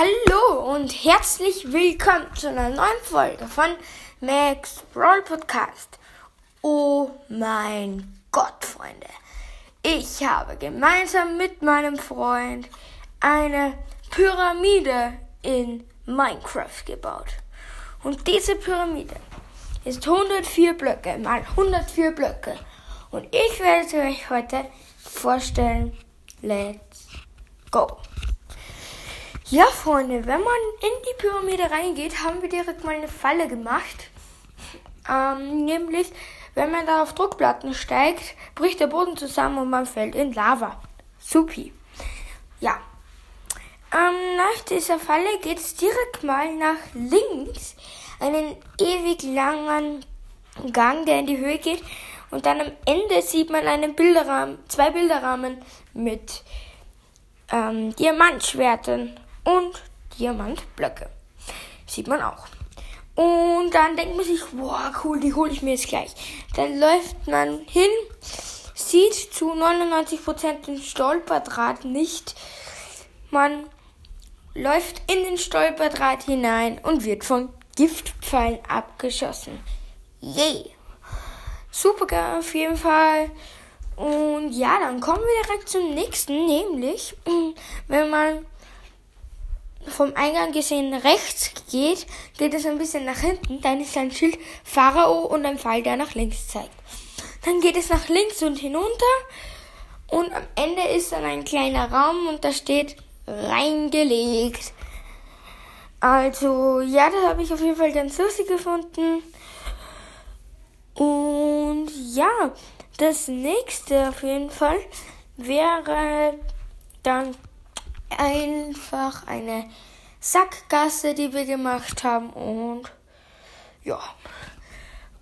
Hallo und herzlich willkommen zu einer neuen Folge von Max Brawl Podcast. Oh mein Gott, Freunde. Ich habe gemeinsam mit meinem Freund eine Pyramide in Minecraft gebaut. Und diese Pyramide ist 104 Blöcke mal 104 Blöcke. Und ich werde sie euch heute vorstellen. Let's go. Ja, Freunde, wenn man in die Pyramide reingeht, haben wir direkt mal eine Falle gemacht. Ähm, nämlich, wenn man da auf Druckplatten steigt, bricht der Boden zusammen und man fällt in Lava. Supi. Ja. Ähm, nach dieser Falle geht es direkt mal nach links. Einen ewig langen Gang, der in die Höhe geht. Und dann am Ende sieht man einen Bilderrahmen, zwei Bilderrahmen mit ähm, Diamantschwerten und Diamantblöcke. Sieht man auch. Und dann denkt man sich, boah, cool, die hole ich mir jetzt gleich. Dann läuft man hin, sieht zu 99% den Stolperdraht nicht. Man läuft in den Stolperdraht hinein und wird von Giftpfeilen abgeschossen. Yay! Super auf jeden Fall. Und ja, dann kommen wir direkt zum nächsten, nämlich wenn man vom Eingang gesehen rechts geht, geht es ein bisschen nach hinten, dann ist ein Schild Pharao und ein Pfeil, der nach links zeigt. Dann geht es nach links und hinunter und am Ende ist dann ein kleiner Raum und da steht reingelegt. Also, ja, das habe ich auf jeden Fall ganz lustig gefunden. Und ja, das nächste auf jeden Fall wäre dann einfach eine Sackgasse, die wir gemacht haben und ja.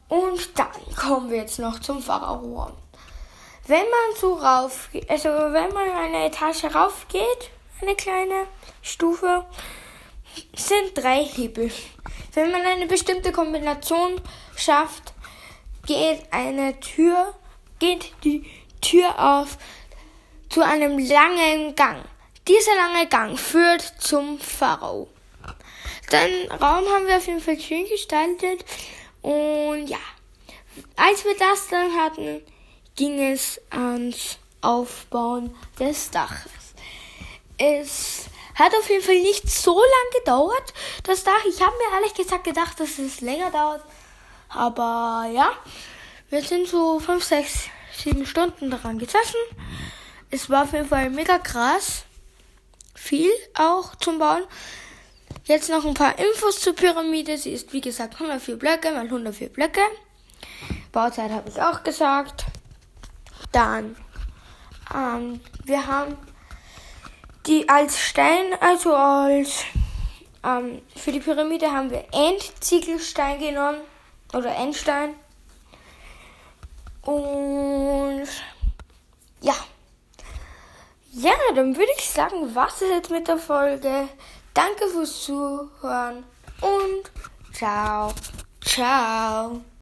Und dann kommen wir jetzt noch zum Pharao. Wenn man so rauf, also wenn man eine Etage rauf geht, eine kleine Stufe, sind drei Hebel. Wenn man eine bestimmte Kombination schafft, geht eine Tür, geht die Tür auf zu einem langen Gang. Dieser lange Gang führt zum Pharao. Den Raum haben wir auf jeden Fall schön gestaltet. Und ja, als wir das dann hatten, ging es ans Aufbauen des Daches. Es hat auf jeden Fall nicht so lange gedauert, das Dach. Ich habe mir ehrlich gesagt gedacht, dass es länger dauert. Aber ja, wir sind so 5, 6, 7 Stunden daran gesessen. Es war auf jeden Fall mega krass viel auch zum Bauen. Jetzt noch ein paar Infos zur Pyramide. Sie ist wie gesagt 104 Blöcke mal 104 Blöcke. Bauzeit habe ich auch gesagt. Dann, ähm, wir haben die als Stein, also als ähm, für die Pyramide haben wir Endziegelstein genommen oder Endstein. Und ja. Dann würde ich sagen, was ist jetzt mit der Folge? Danke fürs Zuhören und ciao, ciao.